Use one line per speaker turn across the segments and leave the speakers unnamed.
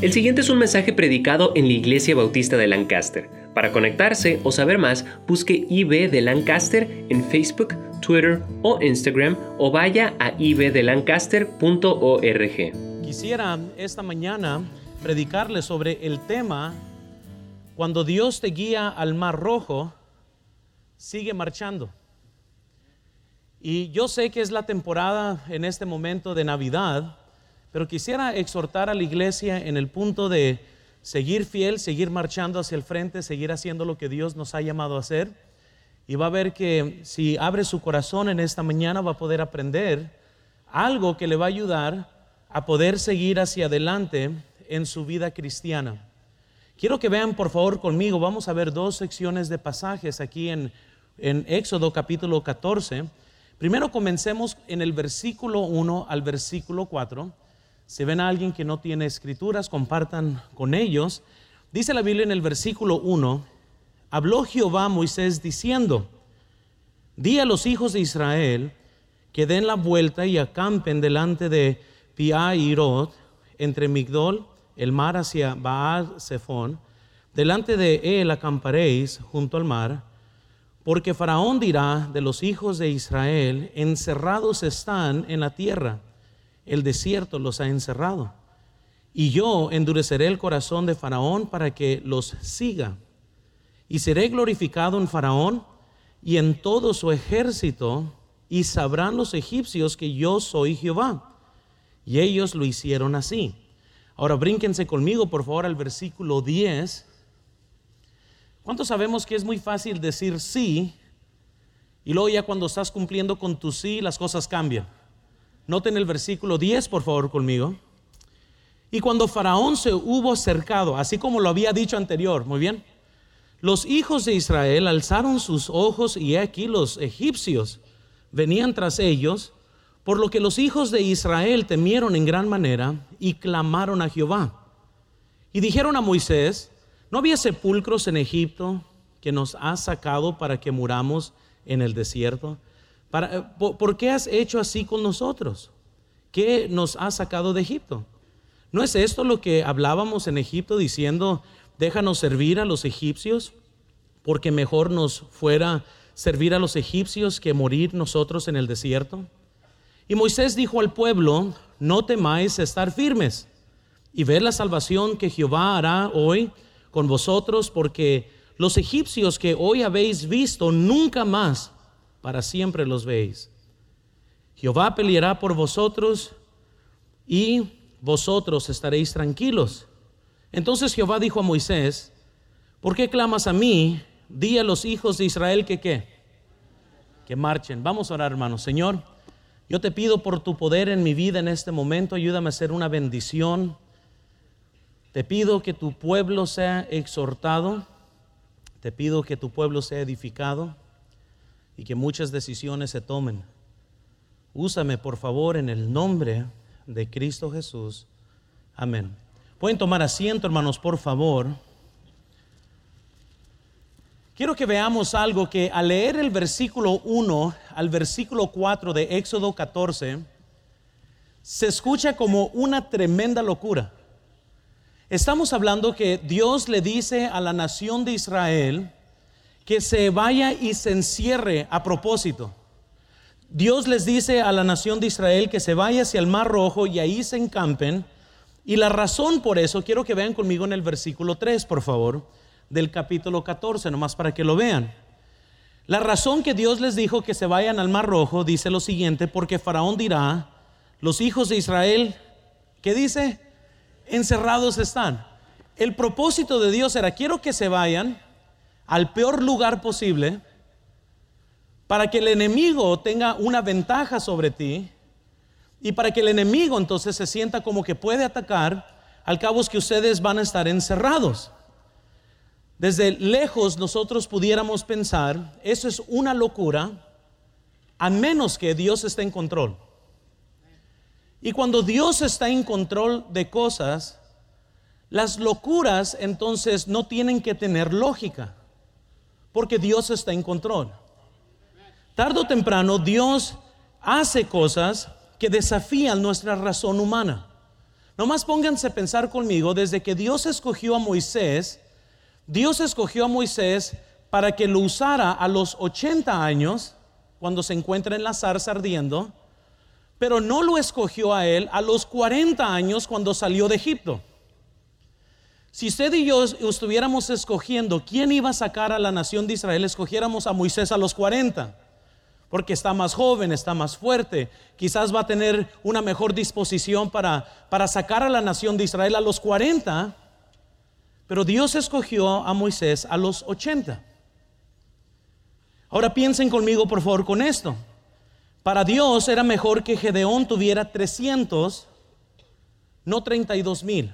El siguiente es un mensaje predicado en la Iglesia Bautista de Lancaster. Para conectarse o saber más, busque IB de Lancaster en Facebook, Twitter o Instagram o vaya a ibdelancaster.org.
Quisiera esta mañana predicarle sobre el tema cuando Dios te guía al mar rojo, sigue marchando. Y yo sé que es la temporada en este momento de Navidad, pero quisiera exhortar a la iglesia en el punto de seguir fiel, seguir marchando hacia el frente, seguir haciendo lo que Dios nos ha llamado a hacer. Y va a ver que si abre su corazón en esta mañana va a poder aprender algo que le va a ayudar a poder seguir hacia adelante en su vida cristiana. Quiero que vean por favor conmigo, vamos a ver dos secciones de pasajes aquí en, en Éxodo capítulo 14. Primero comencemos en el versículo 1 al versículo 4. Si ven a alguien que no tiene escrituras, compartan con ellos. Dice la Biblia en el versículo 1, habló Jehová a Moisés diciendo, di a los hijos de Israel que den la vuelta y acampen delante de Pia y Irod, entre Migdol, el mar hacia Baal Zephon, delante de él acamparéis junto al mar, porque Faraón dirá de los hijos de Israel, encerrados están en la tierra el desierto los ha encerrado. Y yo endureceré el corazón de Faraón para que los siga. Y seré glorificado en Faraón y en todo su ejército, y sabrán los egipcios que yo soy Jehová. Y ellos lo hicieron así. Ahora brínquense conmigo, por favor, al versículo 10. ¿Cuántos sabemos que es muy fácil decir sí? Y luego ya cuando estás cumpliendo con tu sí, las cosas cambian. Noten el versículo 10, por favor, conmigo. Y cuando Faraón se hubo acercado, así como lo había dicho anterior, muy bien, los hijos de Israel alzaron sus ojos y aquí los egipcios venían tras ellos, por lo que los hijos de Israel temieron en gran manera y clamaron a Jehová. Y dijeron a Moisés, ¿no había sepulcros en Egipto que nos has sacado para que muramos en el desierto? Eh, ¿por, qué has hecho así con nosotros? ¿Qué nos has sacado de Egipto? ¿No es esto lo que hablábamos en Egipto diciendo, déjanos servir a los egipcios? Porque mejor nos fuera servir a los egipcios que morir nosotros en el desierto. Y Moisés dijo al pueblo, no temáis estar firmes y ver la salvación que Jehová hará hoy con vosotros, porque los egipcios que hoy habéis visto nunca más para siempre los veis. Jehová peleará por vosotros y vosotros estaréis tranquilos. Entonces Jehová dijo a Moisés, ¿por qué clamas a mí? Di a los hijos de Israel que qué, que marchen. Vamos a orar, hermanos. Señor, yo te pido por tu poder en mi vida en este momento, ayúdame a ser una bendición. Te pido que tu pueblo sea exhortado, te pido que tu pueblo sea edificado y que muchas decisiones se tomen. Úsame, por favor, en el nombre de Cristo Jesús. Amén. Pueden tomar asiento, hermanos, por favor. Quiero que veamos algo que al leer el versículo 1 al versículo 4 de Éxodo 14, se escucha como una tremenda locura. Estamos hablando que Dios le dice a la nación de Israel, que se vaya y se encierre a propósito. Dios les dice a la nación de Israel que se vaya hacia el Mar Rojo y ahí se encampen. Y la razón por eso, quiero que vean conmigo en el versículo 3, por favor, del capítulo 14, nomás para que lo vean. La razón que Dios les dijo que se vayan al Mar Rojo dice lo siguiente, porque Faraón dirá, los hijos de Israel, ¿qué dice? Encerrados están. El propósito de Dios era, quiero que se vayan, al peor lugar posible para que el enemigo tenga una ventaja sobre ti y para que el enemigo entonces se sienta como que puede atacar, al cabo es que ustedes van a estar encerrados. Desde lejos nosotros pudiéramos pensar, eso es una locura, a menos que Dios esté en control. Y cuando Dios está en control de cosas, las locuras entonces no tienen que tener lógica porque Dios está en control. Tardo o temprano Dios hace cosas que desafían nuestra razón humana. Nomás pónganse a pensar conmigo, desde que Dios escogió a Moisés, Dios escogió a Moisés para que lo usara a los 80 años, cuando se encuentra en la zarza ardiendo, pero no lo escogió a él a los 40 años cuando salió de Egipto. Si usted y yo estuviéramos escogiendo quién iba a sacar a la nación de Israel, escogiéramos a Moisés a los 40 porque está más joven, está más fuerte, quizás va a tener una mejor disposición para, para sacar a la nación de Israel a los 40, pero Dios escogió a Moisés a los 80. Ahora piensen conmigo, por favor, con esto. Para Dios era mejor que Gedeón tuviera 300, no 32 mil,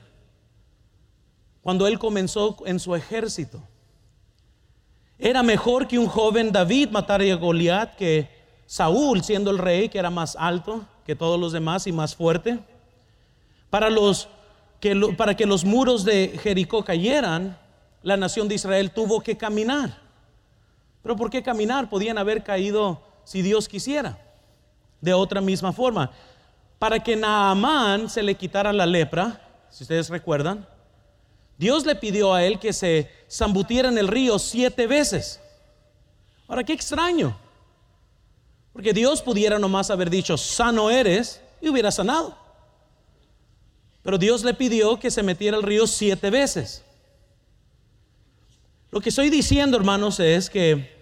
cuando él comenzó en su ejército. Era mejor que un joven David matara a Goliat que Saúl siendo el rey que era más alto que todos los demás y más fuerte. Para, los, que, para que los muros de Jericó cayeran, la nación de Israel tuvo que caminar. Pero ¿por qué caminar? Podían haber caído si Dios quisiera. De otra misma forma. Para que Naamán se le quitara la lepra, si ustedes recuerdan, Dios le pidió a él que se zambutiera en el río siete veces. Ahora, qué extraño. Porque Dios pudiera nomás haber dicho, sano eres, y hubiera sanado. Pero Dios le pidió que se metiera al río siete veces. Lo que estoy diciendo, hermanos, es que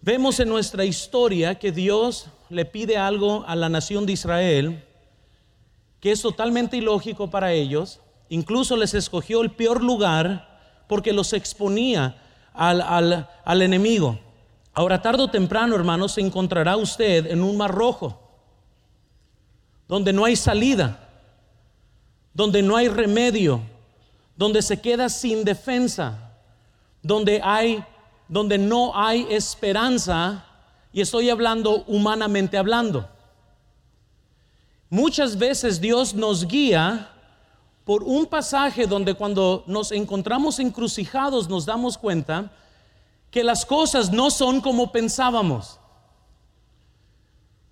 vemos en nuestra historia que Dios le pide algo a la nación de Israel que es totalmente ilógico para ellos, Incluso les escogió el peor lugar porque los exponía al, al enemigo. Ahora, tarde o temprano, hermanos, se encontrará usted en un mar rojo, donde no hay salida, donde no hay remedio, donde se queda sin defensa, donde hay donde no hay esperanza, y estoy hablando humanamente hablando. Muchas veces Dios nos guía por un pasaje donde cuando nos encontramos encrucijados nos damos cuenta que las cosas no son como pensábamos.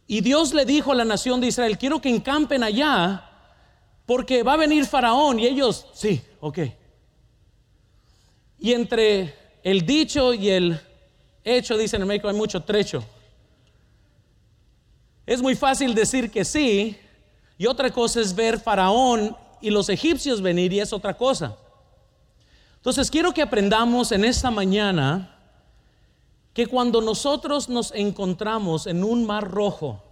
Y Dios le dijo a la nación de Israel, quiero que encampen allá porque va a venir Faraón y ellos, sí, ok. Y entre el dicho y el hecho, dicen en México, hay mucho trecho. Es muy fácil decir que sí, y otra cosa es ver Faraón y los egipcios venir y es otra cosa. Entonces quiero que aprendamos en esta mañana que cuando nosotros nos encontramos en un mar rojo,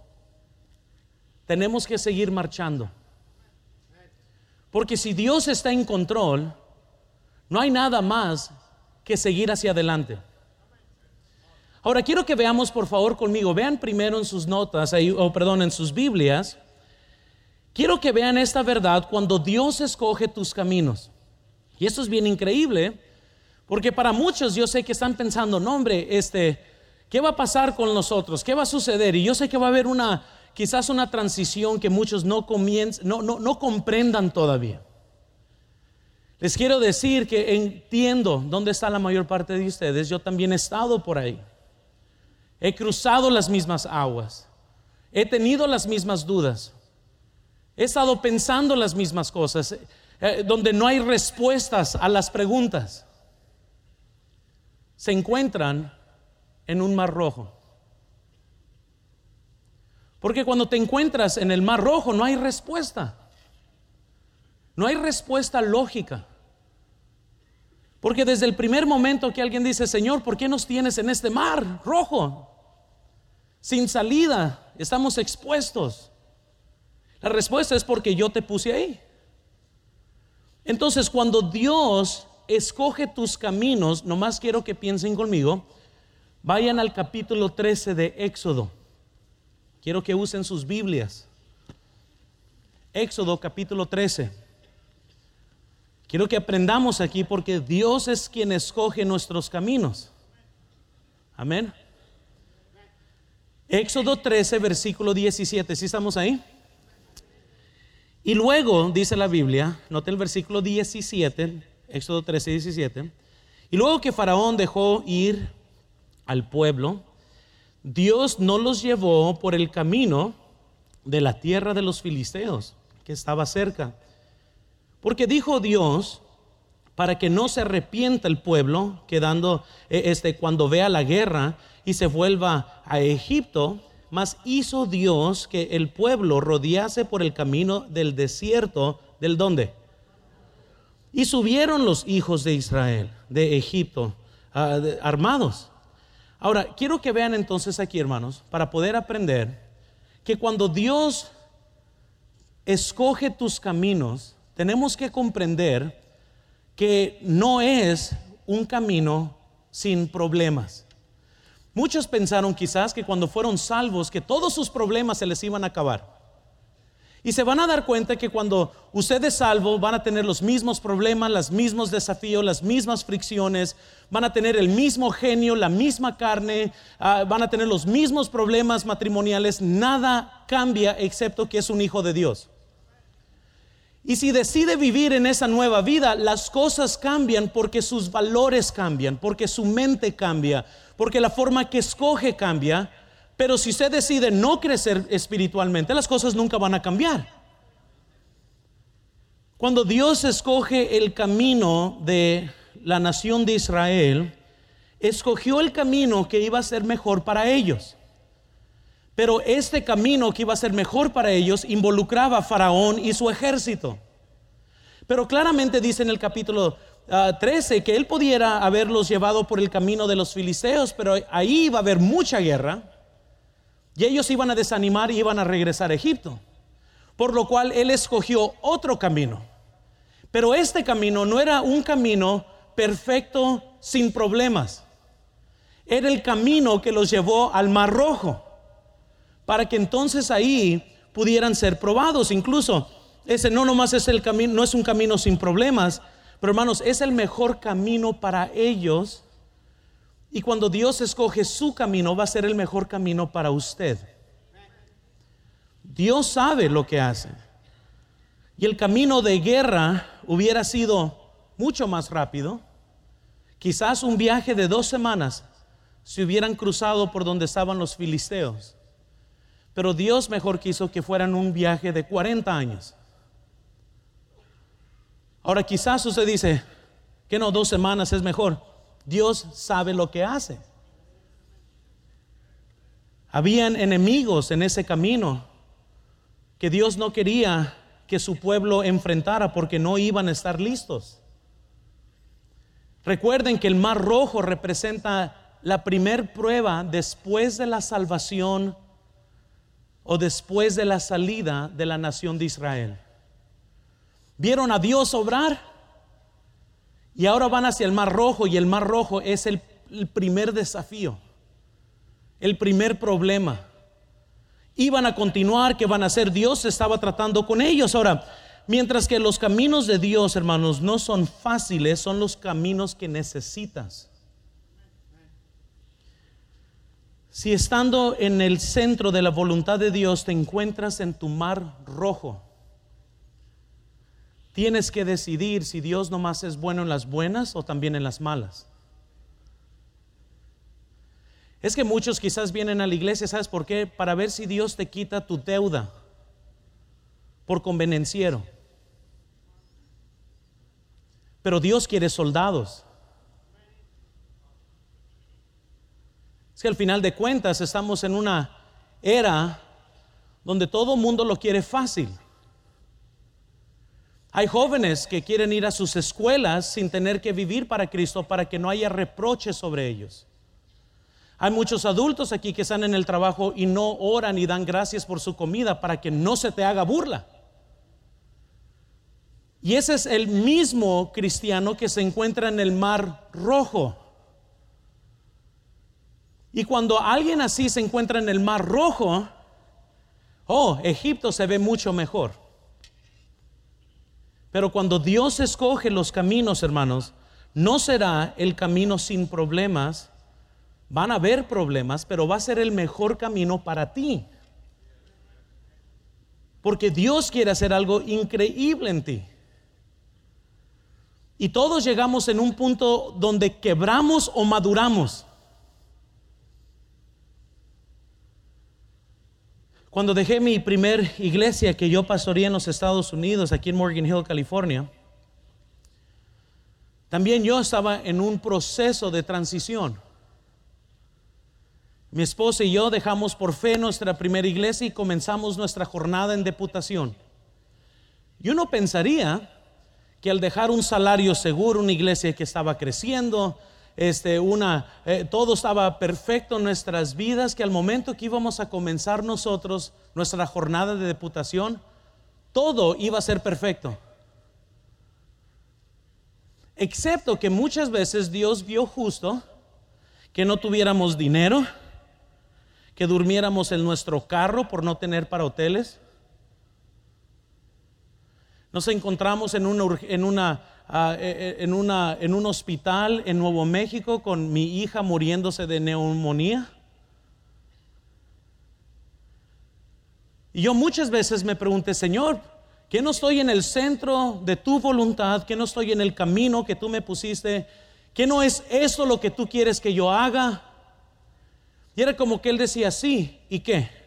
tenemos que seguir marchando. Porque si Dios está en control, no hay nada más que seguir hacia adelante. Ahora quiero que veamos por favor conmigo, vean primero en sus notas, o perdón, en sus Biblias, Quiero que vean esta verdad cuando Dios escoge tus caminos. Y esto es bien increíble, porque para muchos yo sé que están pensando, no hombre, este, ¿qué va a pasar con nosotros? ¿Qué va a suceder? Y yo sé que va a haber una, quizás una transición que muchos no, no, no, no comprendan todavía. Les quiero decir que entiendo dónde está la mayor parte de ustedes. Yo también he estado por ahí. He cruzado las mismas aguas. He tenido las mismas dudas. He estado pensando las mismas cosas, eh, donde no hay respuestas a las preguntas. Se encuentran en un mar rojo. Porque cuando te encuentras en el mar rojo no hay respuesta. No hay respuesta lógica. Porque desde el primer momento que alguien dice, Señor, ¿por qué nos tienes en este mar rojo? Sin salida, estamos expuestos. La respuesta es porque yo te puse ahí. Entonces, cuando Dios escoge tus caminos, nomás quiero que piensen conmigo, vayan al capítulo 13 de Éxodo. Quiero que usen sus Biblias. Éxodo capítulo 13. Quiero que aprendamos aquí porque Dios es quien escoge nuestros caminos. Amén. Éxodo 13, versículo 17. ¿Sí estamos ahí? Y luego, dice la Biblia, note el versículo 17, Éxodo 13, 17, y luego que Faraón dejó ir al pueblo, Dios no los llevó por el camino de la tierra de los filisteos. que estaba cerca. Porque dijo Dios, para que no se arrepienta el pueblo, quedando eh, este, cuando vea la guerra y se vuelva a Egipto, mas hizo Dios que el pueblo rodease por el camino del desierto, ¿del dónde? Y subieron los hijos de Israel, de Egipto, ah, armados. Ahora, quiero que vean entonces aquí, hermanos, para poder aprender que cuando Dios escoge tus caminos, tenemos que comprender que no es un camino sin problemas. Muchos pensaron quizás que cuando fueron salvos, que todos sus problemas se les iban a acabar. Y se van a dar cuenta que cuando usted es salvo van a tener los mismos problemas, los mismos desafíos, las mismas fricciones, van a tener el mismo genio, la misma carne, ah, van a tener los mismos problemas matrimoniales. Nada cambia excepto que es un hijo de Dios. Y si decide vivir en esa nueva vida, las cosas cambian porque sus valores cambian, porque su mente cambia, porque la forma que escoge cambia. Pero si usted decide no crecer espiritualmente, las cosas nunca van a cambiar. Cuando Dios escoge el camino de la nación de Israel, escogió el camino que iba a ser mejor para ellos. Pero este camino que iba a ser mejor para ellos involucraba a Faraón y su ejército. Pero claramente dice en el capítulo 13 ah, que él pudiera haberlos llevado por el camino de los filisteos, pero ahí iba a haber mucha guerra y ellos iban a desanimar y iban a regresar a Egipto. Por lo cual él escogió otro camino. Pero este camino no era un camino perfecto sin problemas. Era el camino que los llevó al Mar Rojo. Para que entonces ahí pudieran ser probados. Incluso ese no nomás es el camino, no es un camino sin problemas, pero hermanos, es el mejor camino para ellos y cuando Dios escoge su camino, va a ser el mejor camino para usted. Dios sabe lo que hace. Y el camino de guerra hubiera sido mucho más rápido. Quizás un viaje de dos semanas se hubieran cruzado por donde estaban los filisteos. Pero Dios mejor quiso que fueran un viaje de 40 años. Ahora quizás usted dice que no, dos semanas es mejor. Dios sabe lo que hace. Habían enemigos en ese camino que Dios no quería que su pueblo enfrentara porque no iban a estar listos. Recuerden que el mar rojo representa la primer prueba después de la salvación o después de la salida de la nación de Israel. ¿Vieron a Dios obrar? Y ahora van hacia el Mar Rojo y el Mar Rojo es el, primer desafío, el primer problema. Iban a continuar, que van a hacer? Dios estaba tratando con ellos. Ahora, mientras que los caminos de Dios, hermanos, no son fáciles, son los caminos que necesitas. Si estando en el centro de la voluntad de Dios te encuentras en tu mar rojo, Tienes que decidir si Dios nomás es bueno en las buenas o también en las malas. Es que muchos quizás vienen a la iglesia, ¿sabes por qué? Para ver si Dios te quita tu deuda por convenenciero. Pero Dios quiere soldados. Es que al final de cuentas estamos en una era donde todo mundo lo quiere fácil. Hay jóvenes que quieren ir a sus escuelas sin tener que vivir para Cristo para que no haya reproches sobre ellos. Hay muchos adultos aquí que están en el trabajo y no oran y dan gracias por su comida para que no se te haga burla. Y ese es el mismo cristiano que se encuentra en el mar rojo. Y cuando alguien así se encuentra en el mar rojo, oh, Egipto se ve mucho mejor. Pero cuando Dios escoge los caminos, hermanos, no será el camino sin problemas. Van a haber problemas, pero va a ser el mejor camino para ti. Porque Dios quiere hacer algo increíble en ti. Y todos llegamos en un punto donde quebramos o maduramos. Cuando dejé mi primer iglesia que yo pastoreé en los Estados Unidos, aquí en Morgan Hill, California, también yo estaba en un proceso de transición. Mi esposa y yo dejamos por fe nuestra primera iglesia y comenzamos nuestra jornada en deputación. Y uno pensaría que al dejar un salario seguro, una iglesia que estaba creciendo, este, una, eh, todo estaba perfecto en nuestras vidas, que al momento que íbamos a comenzar nosotros nuestra jornada de deputación, todo iba a ser perfecto. Excepto que muchas veces Dios vio justo que no tuviéramos dinero, que durmiéramos en nuestro carro por no tener para hoteles. Nos encontramos en una, en una Eh, en, una, en un hospital en Nuevo México con mi hija muriéndose de neumonía. Y yo muchas veces me pregunté, Señor, que no estoy en el centro de tu voluntad, que no estoy en el camino que tú me pusiste, que no es eso lo que tú quieres que yo haga. Y era como que él decía, sí, ¿y qué?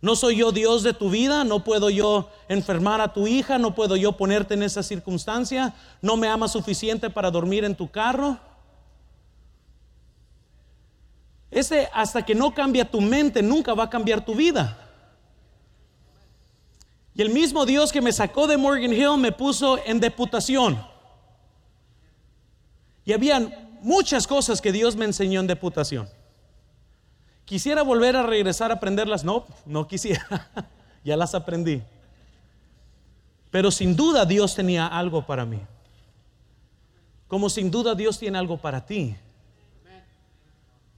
No soy yo Dios de tu vida, no puedo yo enfermar a tu hija, no puedo yo ponerte en esa circunstancia, no me amas suficiente para dormir en tu carro. Ese hasta que no cambia tu mente, nunca va a cambiar tu vida. Y el mismo Dios que me sacó de Morgan Hill me puso en deputación. Y habían muchas cosas que Dios me enseñó en deputación. Quisiera volver a regresar a aprenderlas. No, no quisiera. ya las aprendí. Pero sin duda Dios tenía algo para mí. Como sin duda Dios tiene algo para ti.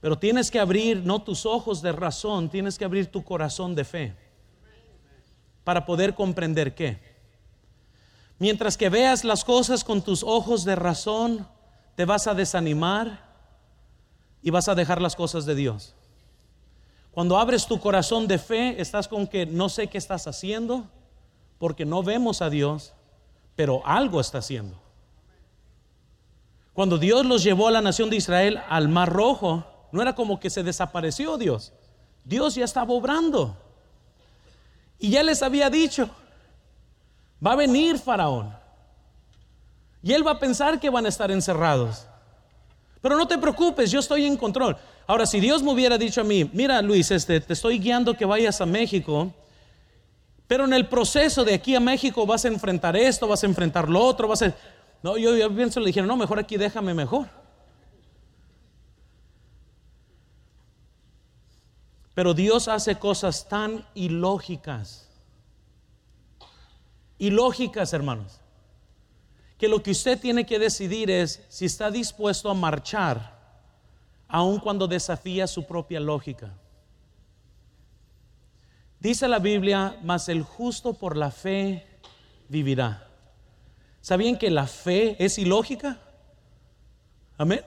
Pero tienes que abrir no tus ojos de razón, tienes que abrir tu corazón de fe para poder comprender qué. Mientras que veas las cosas con tus ojos de razón, te vas a desanimar y vas a dejar las cosas de Dios. Cuando abres tu corazón de fe, estás con que no sé qué estás haciendo, porque no vemos a Dios, pero algo está haciendo. Cuando Dios los llevó a la nación de Israel al Mar Rojo, no era como que se desapareció Dios. Dios ya estaba obrando. Y ya les había dicho, va a venir Faraón. Y él va a pensar que van a estar encerrados. Pero no te preocupes, yo estoy en control. Ahora, si Dios me hubiera dicho a mí, mira Luis, este, te estoy guiando que vayas a México, pero en el proceso de aquí a México vas a enfrentar esto, vas a enfrentar lo otro, vas a... No, yo, yo pienso, le dijeron, no, mejor aquí déjame mejor. Pero Dios hace cosas tan ilógicas. Ilógicas, hermanos que lo que usted tiene que decidir es si está dispuesto a marchar, aun cuando desafía su propia lógica. Dice la Biblia, mas el justo por la fe vivirá. ¿Sabían que la fe es ilógica? Amén.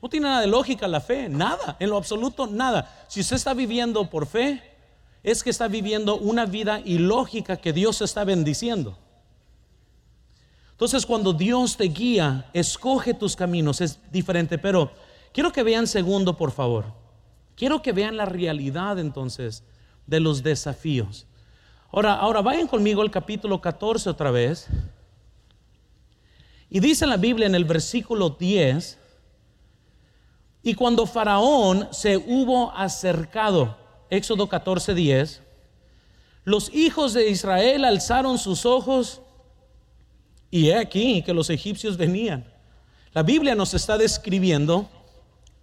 No tiene nada de lógica la fe, nada, en lo absoluto nada. Si usted está viviendo por fe, es que está viviendo una vida ilógica que Dios está bendiciendo. Entonces cuando Dios te guía, escoge tus caminos, es diferente, pero quiero que vean segundo, por favor. Quiero que vean la realidad entonces de los desafíos. Ahora, ahora vayan conmigo al capítulo 14 otra vez. Y dice la Biblia en el versículo 10, y cuando Faraón se hubo acercado, Éxodo 14, 10, los hijos de Israel alzaron sus ojos y he aquí que los egipcios venían. La Biblia nos está describiendo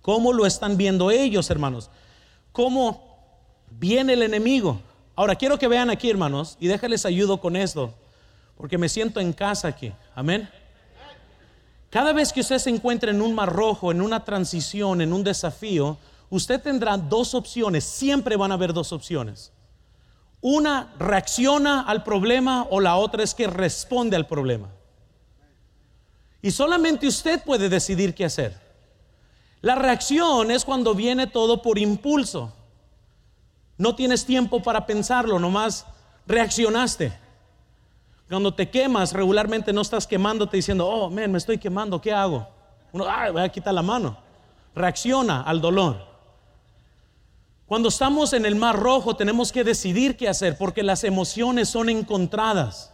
cómo lo están viendo ellos, hermanos. Cómo viene el enemigo. Ahora quiero que vean aquí, hermanos, y déjales ayudo con esto, porque me siento en casa aquí. Amén. Cada vez que usted se encuentre en un mar rojo, en una transición, en un desafío, usted tendrá dos opciones. Siempre van a haber dos opciones. Una reacciona al problema o la otra es que responde al problema. Y solamente usted puede decidir qué hacer. La reacción es cuando viene todo por impulso. No tienes tiempo para pensarlo, nomás reaccionaste. Cuando te quemas, regularmente no estás quemándote diciendo, oh, man, me estoy quemando, ¿qué hago? Uno, ah, voy a quitar la mano. Reacciona al dolor. Cuando estamos en el mar rojo tenemos que decidir qué hacer porque las emociones son encontradas.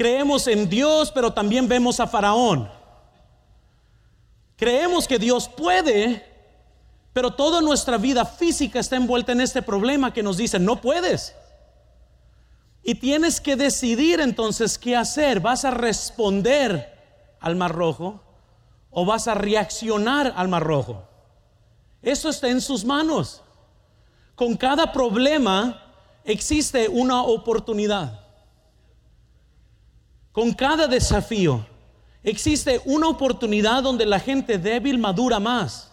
Creemos en Dios, pero también vemos a Faraón. Creemos que Dios puede, pero toda nuestra vida física está envuelta en este problema que nos dice, no puedes. Y tienes que decidir entonces qué hacer. ¿Vas a responder al mar rojo o vas a reaccionar al mar rojo? Eso está en sus manos. Con cada problema existe una oportunidad. Con cada desafío existe una oportunidad donde la gente débil madura más.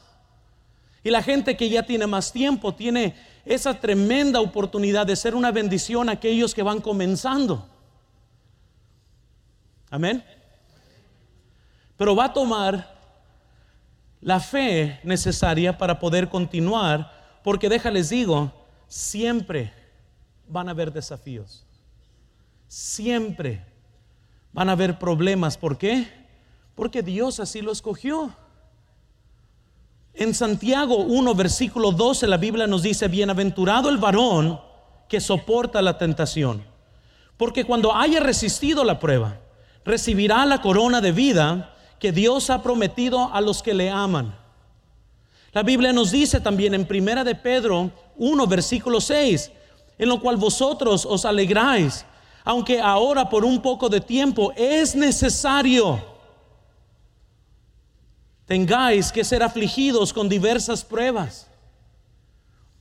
Y la gente que ya tiene más tiempo tiene esa tremenda oportunidad de ser una bendición a aquellos que van comenzando. Amén. Pero va a tomar la fe necesaria para poder continuar, porque déjales digo, siempre van a haber desafíos. Siempre van a haber problemas. ¿Por qué? Porque Dios así lo escogió. En Santiago 1, versículo 12, la Biblia nos dice, bienaventurado el varón que soporta la tentación, porque cuando haya resistido la prueba, recibirá la corona de vida que Dios ha prometido a los que le aman. La Biblia nos dice también en Primera de Pedro 1, versículo 6, en lo cual vosotros os alegráis, aunque ahora por un poco de tiempo es necesario tengáis que ser afligidos con diversas pruebas.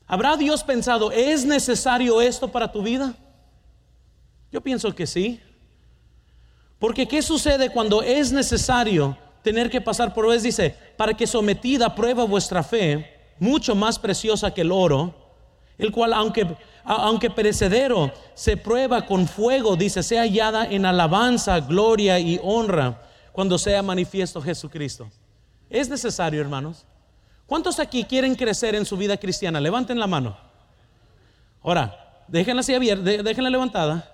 ¿Habrá Dios pensado, ¿es necesario esto para tu vida? Yo pienso que sí. Porque ¿qué sucede cuando es necesario tener que pasar por pruebas? Dice, para que sometida prueba vuestra fe, mucho más preciosa que el oro, el cual aunque, aunque perecedero se prueba con fuego, dice, sea hallada en alabanza, gloria y honra cuando sea manifiesto Jesucristo. Es necesario, hermanos. ¿Cuántos aquí quieren crecer en su vida cristiana? Levanten la mano. Ahora, déjenla así abierta, déjenla levantada.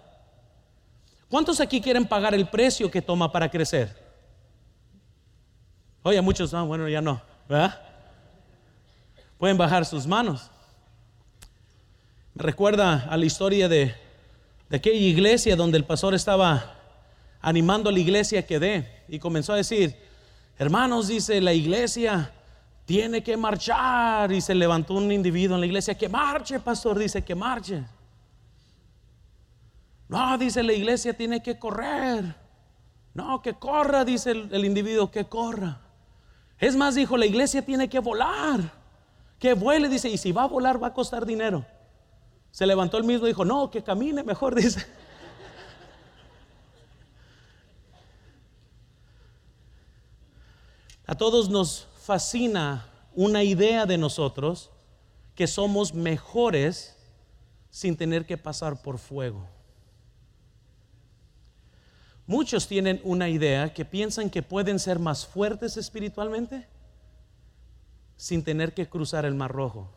¿Cuántos aquí quieren pagar el precio que toma para crecer? Oye, muchos, ah, bueno, ya no, ¿verdad? Pueden bajar sus manos. Me recuerda a la historia de, de aquella iglesia donde el pastor estaba animando a la iglesia que dé y comenzó a decir, Hermanos, dice la iglesia, tiene que marchar. Y se levantó un individuo en la iglesia, que marche, pastor, dice que marche. No, dice la iglesia, tiene que correr. No, que corra, dice el, individuo, que corra. Es más, dijo, la iglesia tiene que volar. Que vuele, dice, y si va a volar va a costar dinero. Se levantó el mismo y dijo, no, que camine mejor, dice. A todos nos fascina una idea de nosotros que somos mejores sin tener que pasar por fuego. Muchos tienen una idea que piensan que pueden ser más fuertes espiritualmente sin tener que cruzar el mar rojo.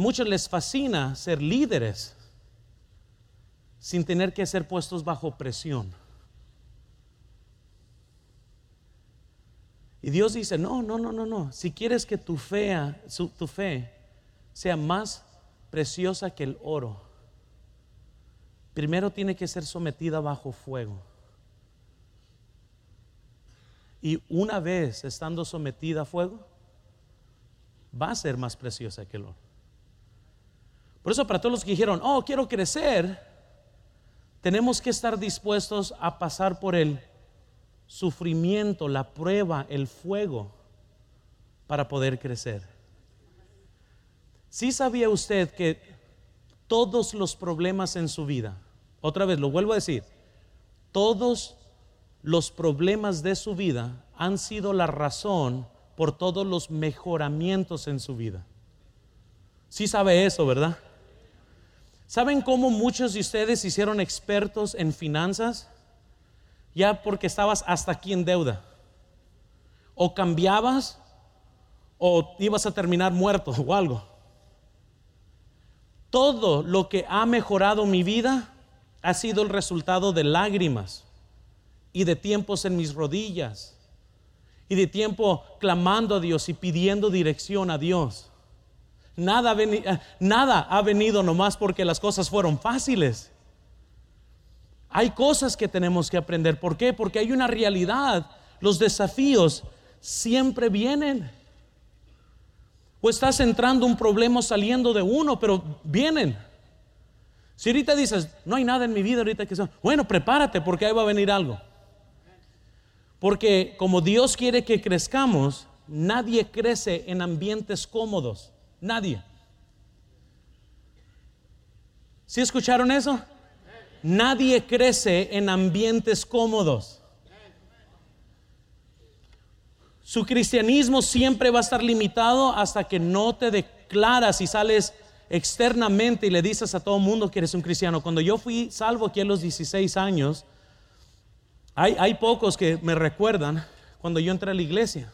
Muchos les fascina ser líderes sin tener que ser puestos bajo presión. Y Dios dice, no, no, no, no, no. Si quieres que tu fe, tu fe sea más preciosa que el oro, primero tiene que ser sometida bajo fuego. Y una vez estando sometida a fuego, va a ser más preciosa que el oro. Por eso para todos los que dijeron, oh, quiero crecer, tenemos que estar dispuestos a pasar por el sufrimiento, la prueba, el fuego para poder crecer. Si sabía usted que todos los problemas en su vida, otra vez lo vuelvo a decir, todos los problemas de su vida han sido la razón por todos los mejoramientos en su vida. Si sabe eso, ¿verdad? ¿Saben cómo muchos de ustedes hicieron expertos en finanzas? ya porque estabas hasta aquí en deuda. O cambiabas o ibas a terminar muerto o algo. Todo lo que ha mejorado mi vida ha sido el resultado de lágrimas y de tiempos en mis rodillas y de tiempo clamando a Dios y pidiendo dirección a Dios. Nada, eh, nada ha venido nomás porque las cosas fueron fáciles. Hay cosas que tenemos que aprender. ¿Por qué? Porque hay una realidad. Los desafíos siempre vienen. O estás entrando un problema saliendo de uno, pero vienen. Si ahorita dices, no hay nada en mi vida ahorita que sea, bueno, prepárate porque ahí va a venir algo. Porque como Dios quiere que crezcamos, nadie crece en ambientes cómodos. Nadie. ¿Sí escucharon eso? Nadie crece en ambientes cómodos. Su cristianismo siempre va a estar limitado hasta que no te declaras y sales externamente y le dices a todo el mundo que eres un cristiano. Cuando yo fui salvo aquí a los 16 años, hay, hay pocos que me recuerdan cuando yo entré a la iglesia.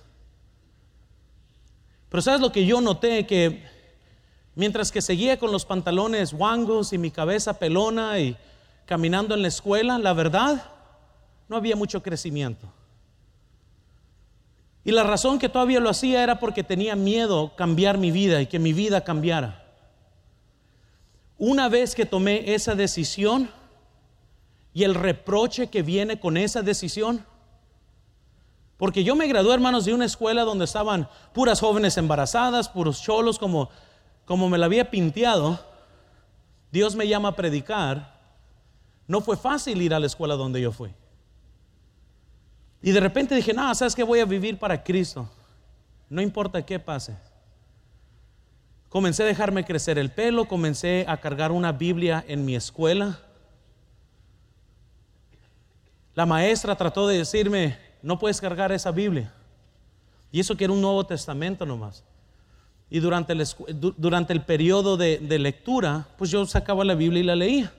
Pero ¿sabes lo que yo noté? Que mientras que seguía con los pantalones guangos y mi cabeza pelona y caminando en la escuela, la verdad, no había mucho crecimiento. Y la razón que todavía lo hacía era porque tenía miedo cambiar mi vida y que mi vida cambiara. Una vez que tomé esa decisión y el reproche que viene con esa decisión, porque yo me gradué, hermanos, de una escuela donde estaban puras jóvenes embarazadas, puros cholos, como, como me la había pinteado. Dios me llama a predicar. No fue fácil ir a la escuela donde yo fui. Y de repente dije, no, ¿sabes que Voy a vivir para Cristo. No importa qué pase. Comencé a dejarme crecer el pelo, comencé a cargar una Biblia en mi escuela. La maestra trató de decirme, no puedes cargar esa Biblia. Y eso que era un Nuevo Testamento nomás. Y durante el, durante el periodo de, lectura, pues yo sacaba la Biblia y la leía.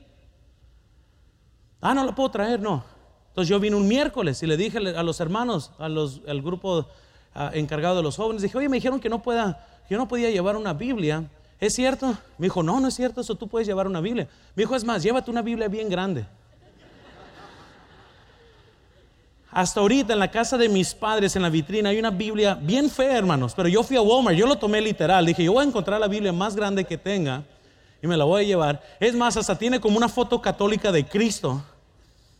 Ah, no la puedo traer, no. Entonces yo vine un miércoles y le dije a los hermanos, a los, al grupo ah, encargado de los jóvenes, dije, oye, me dijeron que no pueda yo no podía llevar una Biblia. ¿Es cierto? Me dijo, no, no es cierto, eso tú puedes llevar una Biblia. Me dijo, es más, llévate una Biblia bien grande. Hasta ahorita en la casa de mis padres, en la vitrina, hay una Biblia bien fea, hermanos. Pero yo fui a Walmart, yo lo tomé literal. Dije, yo voy a encontrar la Biblia más grande que tenga y me la voy a llevar. Es más, hasta tiene como una foto católica de Cristo.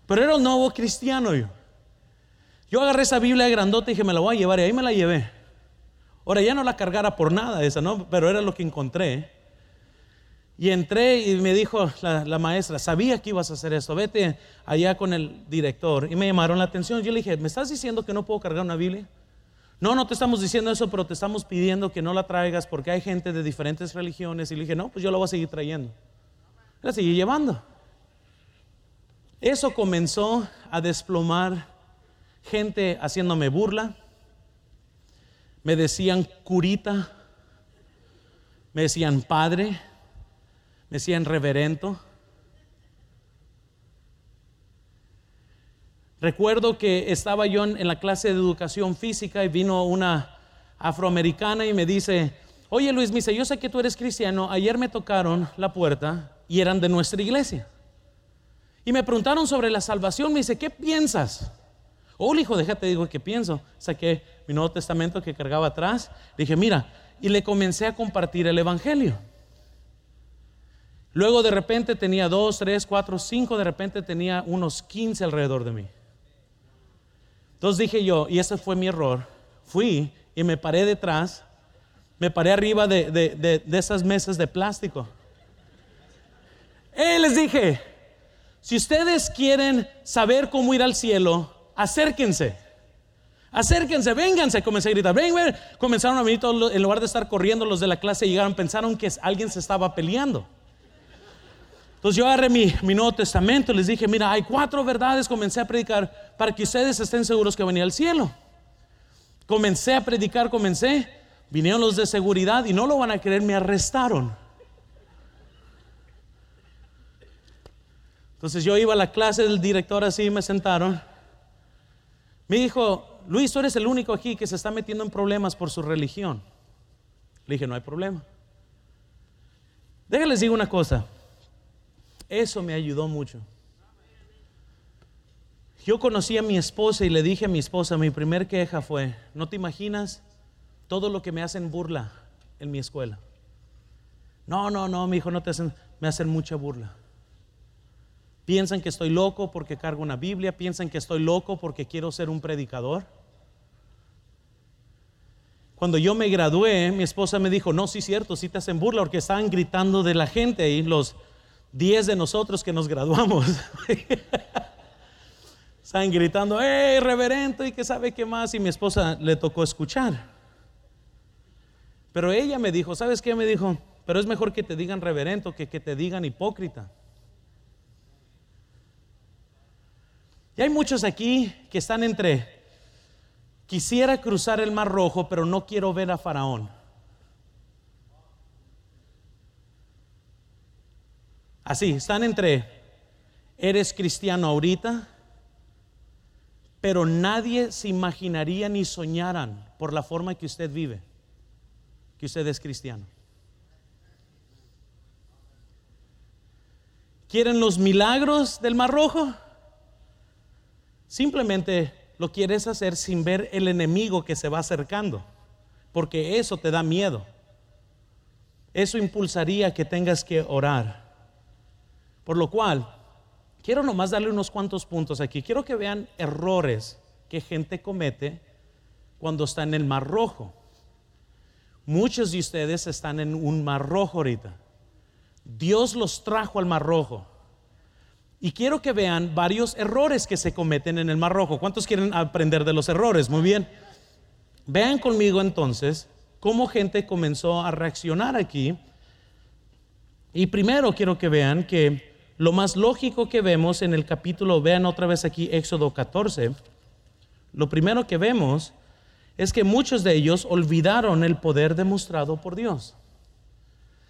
Pero era un nuevo cristiano yo. Yo agarré esa Biblia grandota y dije, me la voy a llevar y ahí me la llevé. Ahora ya no la cargara por nada esa, ¿no? Pero era lo que encontré. Y entré y me dijo la, maestra, sabía que ibas a hacer esto, vete allá con el director. Y me llamaron la atención. Yo le dije, ¿me estás diciendo que no puedo cargar una Biblia? No, no te estamos diciendo eso, pero te estamos pidiendo que no la traigas porque hay gente de diferentes religiones. Y le dije, no, pues yo la voy a seguir trayendo. La seguí llevando. Eso comenzó a desplomar gente haciéndome burla me decían curita, me decían padre, me decían reverento. Recuerdo que estaba yo en la clase de educación física y vino una afroamericana y me dice, oye Luis, me yo sé que tú eres cristiano, ayer me tocaron la puerta y eran de nuestra iglesia. Y me preguntaron sobre la salvación, me dice, ¿qué piensas? Oh, hijo, déjate, digo, ¿qué pienso? Saqué mi Nuevo Testamento que cargaba atrás. dije, mira, y le comencé a compartir el Evangelio. Luego de repente tenía dos, tres, cuatro, cinco, de repente tenía unos quince alrededor de mí. Entonces dije yo, y ese fue mi error, fui y me paré detrás, me paré arriba de, de esas mesas de plástico. Y les dije, si ustedes quieren saber cómo ir al cielo, acérquense. Acérquense, vénganse, comencé a gritar, ven, ven. Comenzaron a venir todos, en lugar de estar corriendo, los de la clase llegaron, pensaron que alguien se estaba peleando. Entonces yo agarré mi, mi Nuevo Testamento, les dije, mira, hay cuatro verdades, comencé a predicar para que ustedes estén seguros que venía al cielo. Comencé a predicar, comencé, vinieron los de seguridad y no lo van a creer, me arrestaron. Entonces yo iba a la clase del director así, me sentaron. Me dijo, Luis, tú eres el único aquí que se está metiendo en problemas por su religión. Le dije, no hay problema. Déjenles digo una cosa. Eso me ayudó mucho. Yo conocí a mi esposa y le dije a mi esposa, mi primer queja fue, ¿no te imaginas todo lo que me hacen burla en mi escuela? No, no, no, mi hijo, no te hacen, me hacen mucha burla. Piensan que estoy loco porque cargo una Biblia, piensan que estoy loco porque quiero ser un predicador. Cuando yo me gradué, mi esposa me dijo, no, sí, cierto, sí te hacen burla porque estaban gritando de la gente y los 10 de nosotros que nos graduamos. estaban gritando, ¡eh, reverendo! y que sabe qué más. Y mi esposa le tocó escuchar. Pero ella me dijo, ¿sabes qué? Me dijo, pero es mejor que te digan reverendo que que te digan hipócrita. Y hay muchos aquí que están entre, quisiera cruzar el mar rojo, pero no quiero ver a Faraón. Así, están entre, eres cristiano ahorita, pero nadie se imaginaría ni soñaran por la forma que usted vive, que usted es cristiano. ¿Quieren los milagros del Mar Rojo? Simplemente lo quieres hacer sin ver el enemigo que se va acercando, porque eso te da miedo. Eso impulsaría que tengas que orar. Por lo cual, quiero nomás darle unos cuantos puntos aquí. Quiero que vean errores que gente comete cuando está en el mar rojo. Muchos de ustedes están en un mar rojo ahorita. Dios los trajo al mar rojo. Y quiero que vean varios errores que se cometen en el Mar Rojo. ¿Cuántos quieren aprender de los errores? Muy bien. Vean conmigo entonces cómo gente comenzó a reaccionar aquí. Y primero quiero que vean que lo más lógico que vemos en el capítulo, vean otra vez aquí Éxodo 14, lo primero que vemos es que muchos de ellos olvidaron el poder demostrado por Dios.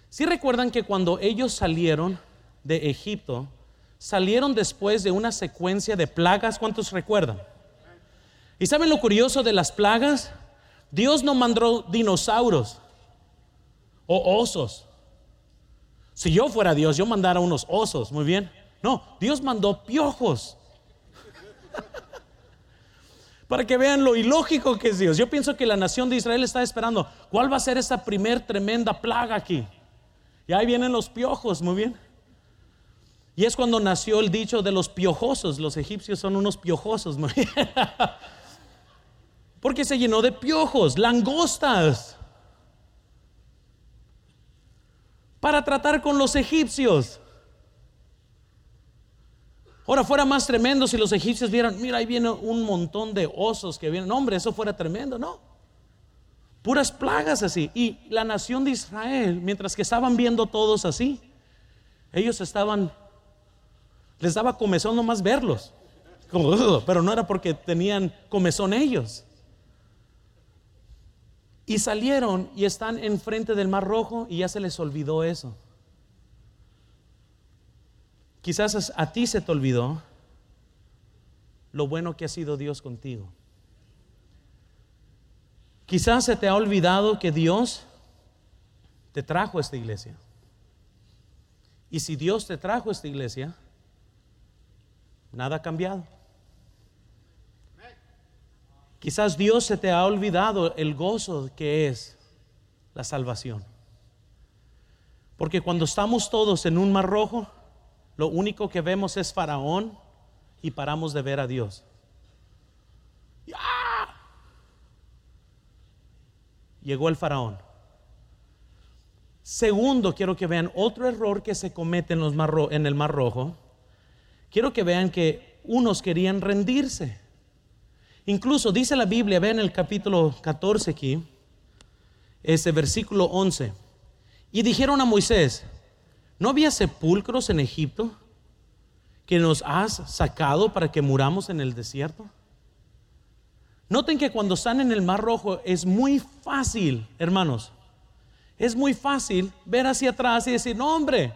Si recuerdan que cuando ellos salieron de Egipto, salieron después de una secuencia de plagas. ¿Cuántos recuerdan? ¿Y saben lo curioso de las plagas? Dios no mandó dinosaurios o osos. Si yo fuera Dios, yo mandara unos osos, muy bien. No, Dios mandó piojos. Para que vean lo ilógico que es Dios. Yo pienso que la nación de Israel está esperando, ¿cuál va a ser esa primer tremenda plaga aquí? Y ahí vienen los piojos, muy bien. Y es cuando nació el dicho de los piojosos. Los egipcios son unos piojosos. Porque se llenó de piojos, langostas. Para tratar con los egipcios. Ahora fuera más tremendo si los egipcios vieran, mira, ahí viene un montón de osos que vienen. No, hombre, eso fuera tremendo, ¿no? Puras plagas así. Y la nación de Israel, mientras que estaban viendo todos así, ellos estaban les daba comezón nomás verlos. pero no era porque tenían comezón ellos. Y salieron y están enfrente del Mar Rojo y ya se les olvidó eso. Quizás a ti se te olvidó lo bueno que ha sido Dios contigo. Quizás se te ha olvidado que Dios te trajo a esta iglesia. Y si Dios te trajo a esta iglesia, Nada ha cambiado. Quizás Dios se te ha olvidado el gozo que es la salvación. Porque cuando estamos todos en un mar rojo, lo único que vemos es Faraón y paramos de ver a Dios. Llegó el Faraón. Segundo, quiero que vean otro error que se comete en, los en el mar rojo quiero que vean que unos querían rendirse. Incluso dice la Biblia, vean el capítulo 14 aquí, ese versículo 11. Y dijeron a Moisés, ¿no había sepulcros en Egipto que nos has sacado para que muramos en el desierto? Noten que cuando están en el Mar Rojo es muy fácil, hermanos, es muy fácil ver hacia atrás y decir, no hombre,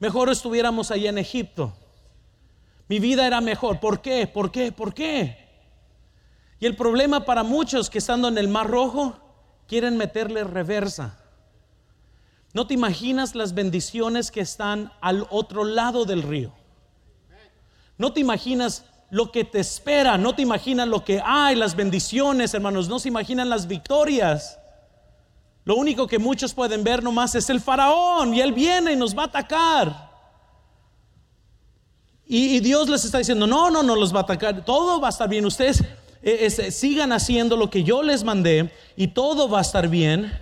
mejor estuviéramos allá en Egipto. Mi vida era mejor. ¿Por qué? ¿Por qué? ¿Por qué? Y el problema para muchos que estando en el Mar Rojo quieren meterle reversa. No te imaginas las bendiciones que están al otro lado del río. No te imaginas lo que te espera, no te imaginas lo que hay, las bendiciones, hermanos, no se imaginan las victorias. Lo único que muchos pueden ver nomás es el faraón y él viene y nos va a atacar. Y, Dios les está diciendo, no, no, no los va a atacar, todo va a estar bien. Ustedes eh, sigan haciendo lo que yo les mandé y todo va a estar bien.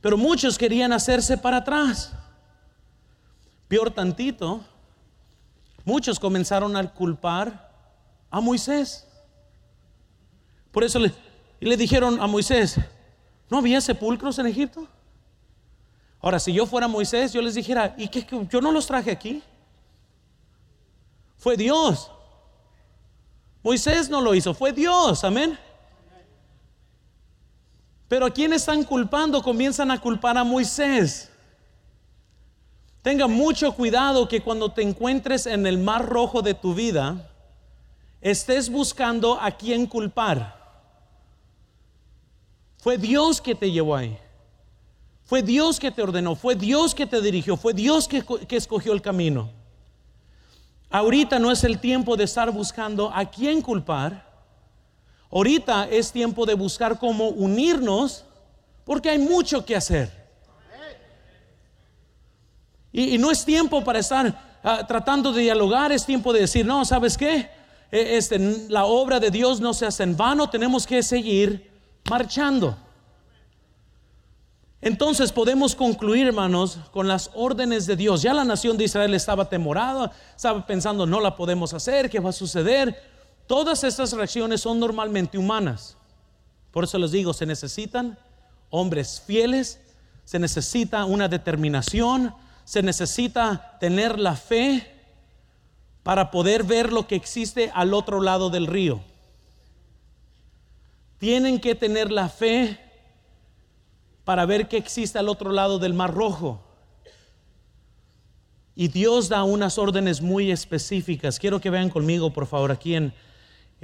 Pero muchos querían hacerse para atrás. Peor tantito, muchos comenzaron a culpar a Moisés. Por eso le, le dijeron a Moisés, ¿no había sepulcros en Egipto? Ahora, si yo fuera Moisés, yo les dijera, ¿y qué? Yo no los traje aquí. Fue Dios. Moisés no lo hizo, fue Dios, amén. Pero a quien están culpando comienzan a culpar a Moisés. Tenga mucho cuidado que cuando te encuentres en el mar rojo de tu vida, estés buscando a quien culpar. Fue Dios que te llevó ahí. Fue Dios que te ordenó. Fue Dios que te dirigió. Fue Dios que, que escogió el camino. Ahorita no es el tiempo de estar buscando a quién culpar. Ahorita es tiempo de buscar cómo unirnos porque hay mucho que hacer. Y, no es tiempo para estar ah, tratando de dialogar, es tiempo de decir, no, ¿sabes qué? E, este, la obra de Dios no se hace en vano, tenemos que seguir marchando. Entonces podemos concluir, hermanos, con las órdenes de Dios. Ya la nación de Israel estaba temorada, estaba pensando, no la podemos hacer, ¿qué va a suceder? Todas estas reacciones son normalmente humanas. Por eso les digo, se necesitan hombres fieles, se necesita una determinación, se necesita tener la fe para poder ver lo que existe al otro lado del río. Tienen que tener la fe para ver qué existe al otro lado del mar rojo. Y Dios da unas órdenes muy específicas. Quiero que vean conmigo, por favor, aquí en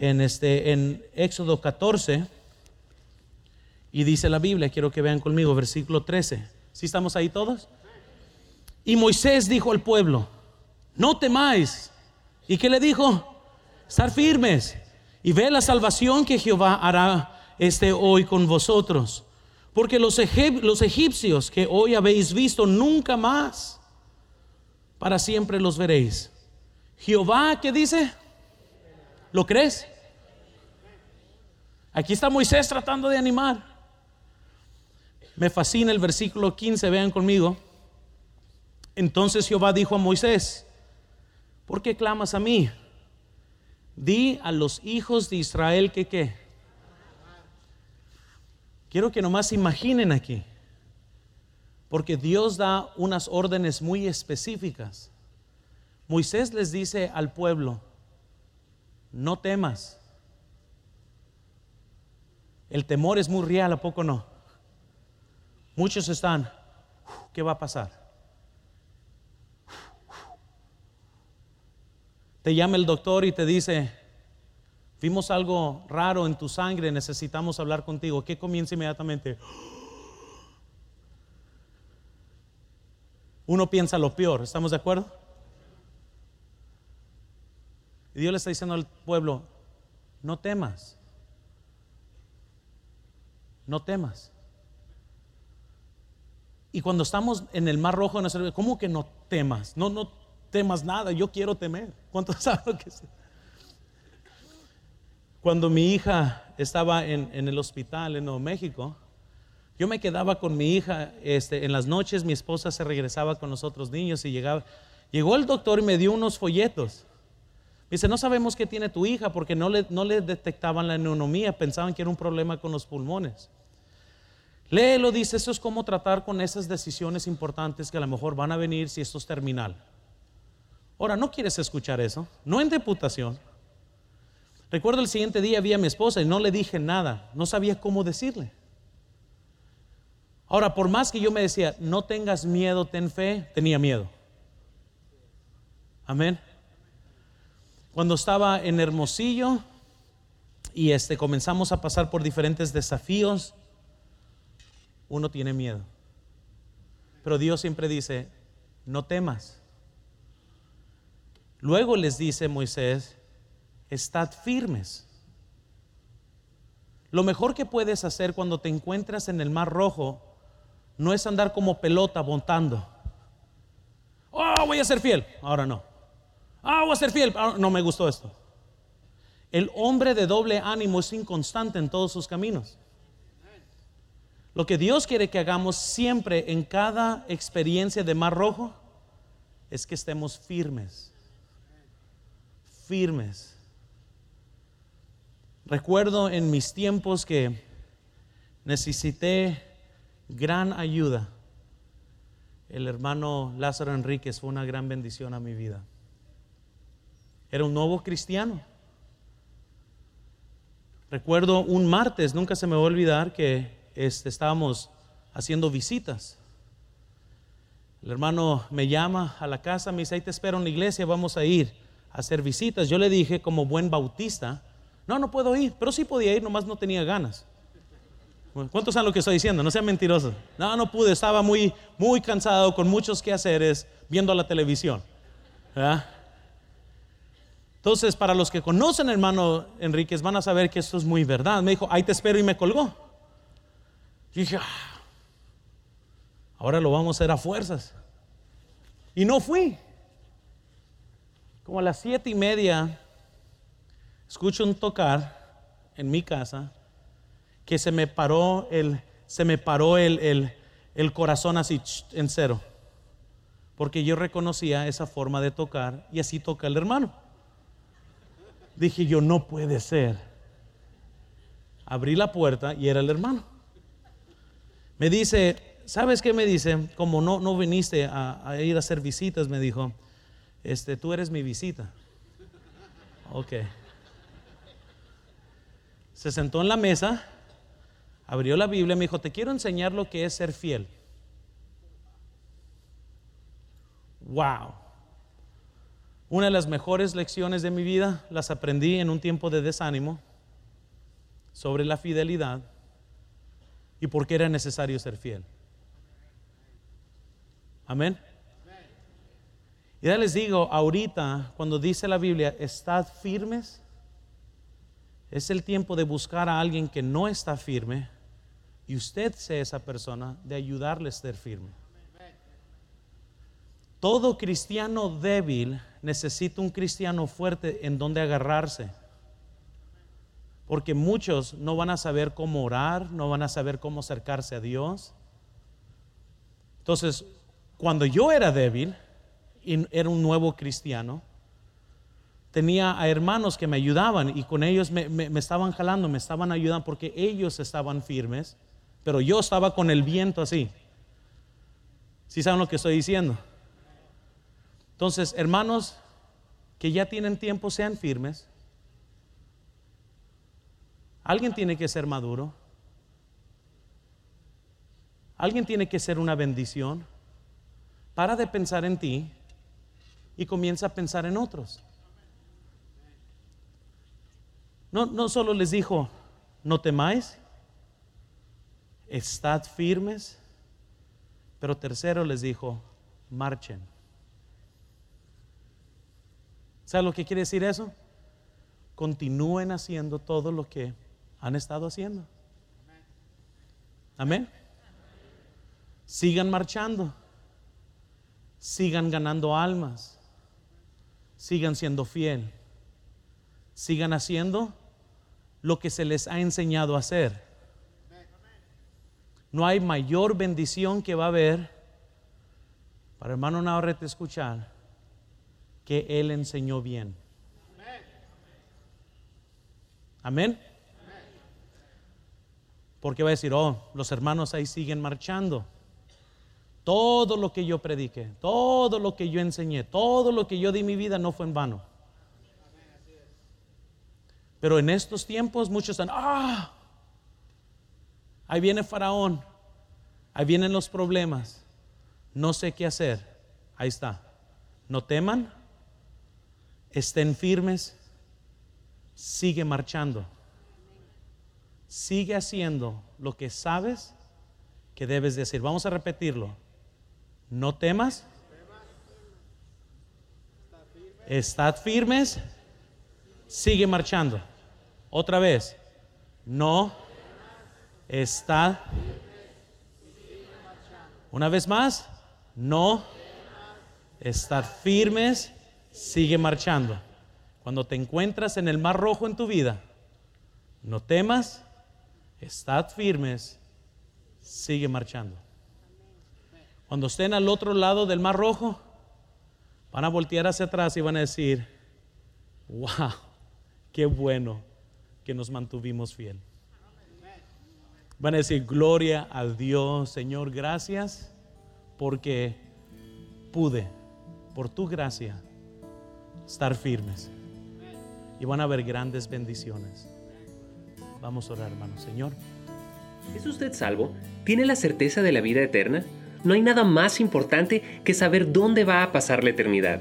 en, este, en Éxodo 14 y dice la Biblia, quiero que vean conmigo, versículo 13. ¿Sí estamos ahí todos? Y Moisés dijo al pueblo, no temáis. ¿Y qué le dijo? Estar firmes y ve la salvación que Jehová hará este hoy con vosotros. Porque los, los egipcios que hoy habéis visto, nunca más, para siempre los veréis. Jehová, ¿qué dice? ¿Lo crees? Aquí está Moisés tratando de animar. Me fascina el versículo 15, vean conmigo. Entonces Jehová dijo a Moisés, ¿por qué clamas a mí? Di a los hijos de Israel que qué. Quiero que nomás imaginen aquí, porque Dios da unas órdenes muy específicas. Moisés les dice al pueblo, no temas. El temor es muy real, ¿a poco no? Muchos están, ¿qué va a pasar? Te llama el doctor y te dice, vimos algo raro en tu sangre, necesitamos hablar contigo. ¿Qué comienza inmediatamente? Uno piensa lo peor, ¿estamos de acuerdo? Y Dios le está diciendo al pueblo, no temas, no temas. Y cuando estamos en el mar rojo, ¿cómo que no temas? No, no temas nada, yo quiero temer. ¿Cuántos saben lo que es? Cuando mi hija estaba en, el hospital en Nuevo México, yo me quedaba con mi hija este, en las noches, mi esposa se regresaba con los otros niños y llegaba. Llegó el doctor y me dio unos folletos Dice, no sabemos qué tiene tu hija porque no le, no le detectaban la neumonía, pensaban que era un problema con los pulmones. Léelo, dice, eso es cómo tratar con esas decisiones importantes que a lo mejor van a venir si esto es terminal. Ahora, ¿no quieres escuchar eso? No en deputación. Recuerdo el siguiente día vi a mi esposa y no le dije nada, no sabía cómo decirle. Ahora, por más que yo me decía, no tengas miedo, ten fe, tenía miedo. Amén cuando estaba en Hermosillo y este, comenzamos a pasar por diferentes desafíos, uno tiene miedo. Pero Dios siempre dice, no temas. Luego les dice Moisés, estad firmes. Lo mejor que puedes hacer cuando te encuentras en el mar rojo no es andar como pelota montando. Oh, voy a ser fiel. Ahora no. Ah, voy a ser fiel. no me gustó esto. El hombre de doble ánimo es inconstante en todos sus caminos. Lo que Dios quiere que hagamos siempre en cada experiencia de mar rojo es que estemos firmes. Firmes. Recuerdo en mis tiempos que necesité gran ayuda. El hermano Lázaro Enríquez fue una gran bendición a mi vida. Era un nuevo cristiano. Recuerdo un martes, nunca se me va a olvidar que este, estábamos haciendo visitas. El hermano me llama a la casa, me dice, ahí te espero en la iglesia, vamos a ir a hacer visitas. Yo le dije como buen bautista, no, no puedo ir, pero sí podía ir, nomás no tenía ganas. ¿Cuántos saben lo que estoy diciendo? No sean mentirosos. No, no pude, estaba muy, muy cansado, con muchos quehaceres, viendo la televisión. Entonces, para los que conocen hermano Enríquez, van a saber que esto es muy verdad. Me dijo, ahí te espero y me colgó. Dije, ah, ahora lo vamos a hacer a fuerzas. Y no fui. Como a las siete y media, escucho un tocar en mi casa que se me paró el, se me paró el, el corazón así en cero. Porque yo reconocía esa forma de tocar y así toca el hermano. Dije yo, no puede ser. Abrí la puerta y era el hermano. Me dice, ¿sabes qué me dice? Como no, no viniste a, ir a hacer visitas, me dijo, este, tú eres mi visita. Ok. Se sentó en la mesa abrió la Biblia y me dijo, te quiero enseñar lo que es ser fiel. Wow. Una de las mejores lecciones de mi vida las aprendí en un tiempo de desánimo sobre la fidelidad y por qué era necesario ser fiel. Amén. Y ya les digo, ahorita, cuando dice la Biblia, estad firmes, es el tiempo de buscar a alguien que no está firme y usted sea esa persona de ayudarle a ser firme. Todo cristiano débil necesita un cristiano fuerte en donde agarrarse. Porque muchos no van a saber cómo orar, no van a saber cómo acercarse a Dios. Entonces, cuando yo era débil y era un nuevo cristiano, tenía a hermanos que me ayudaban y con ellos me, me estaban jalando, me estaban ayudando porque ellos estaban firmes pero yo estaba con el viento así. ¿Sí saben lo que estoy diciendo? Entonces, hermanos que ya tienen tiempo, sean firmes. Alguien tiene que ser maduro. Alguien tiene que ser una bendición. Para de pensar en ti y comienza a pensar en otros. No, no solo les dijo, no temáis, estad firmes, pero tercero les dijo, marchen. ¿Sabe lo que quiere decir eso? Continúen haciendo todo lo que han estado haciendo. Amén. Sigan marchando. Sigan ganando almas. Sigan siendo fiel. Sigan haciendo lo que se les ha enseñado a hacer. No hay mayor bendición que va a haber para hermano Navarrete escuchar que él enseñó bien. Amén. Porque va a decir, oh, los hermanos ahí siguen marchando. Todo lo que yo prediqué, todo lo que yo enseñé, todo lo que yo di mi vida no fue en vano. Pero en estos tiempos muchos están, ah, Ahí viene Faraón. Ahí vienen los problemas. No sé qué hacer. Ahí está. No teman. Estén firmes. Sigue marchando. Sigue haciendo lo que sabes que debes decir. Vamos a repetirlo. No temas. Estad firmes sigue marchando. Otra vez, no está. Una vez más, no estar firmes, sigue marchando. Cuando te encuentras en el mar rojo en tu vida, no temas, estad firmes, sigue marchando. Cuando estén al otro lado del mar rojo, van a voltear hacia atrás y van a decir, wow, qué bueno que nos mantuvimos fiel. Van a decir, gloria a Dios, Señor, gracias porque pude, por tu gracia, estar firmes. Y van a haber grandes bendiciones. Vamos a orar, hermano. Señor.
¿Es usted salvo? ¿Tiene la certeza de la vida eterna? No hay nada más importante que saber dónde va a pasar la eternidad.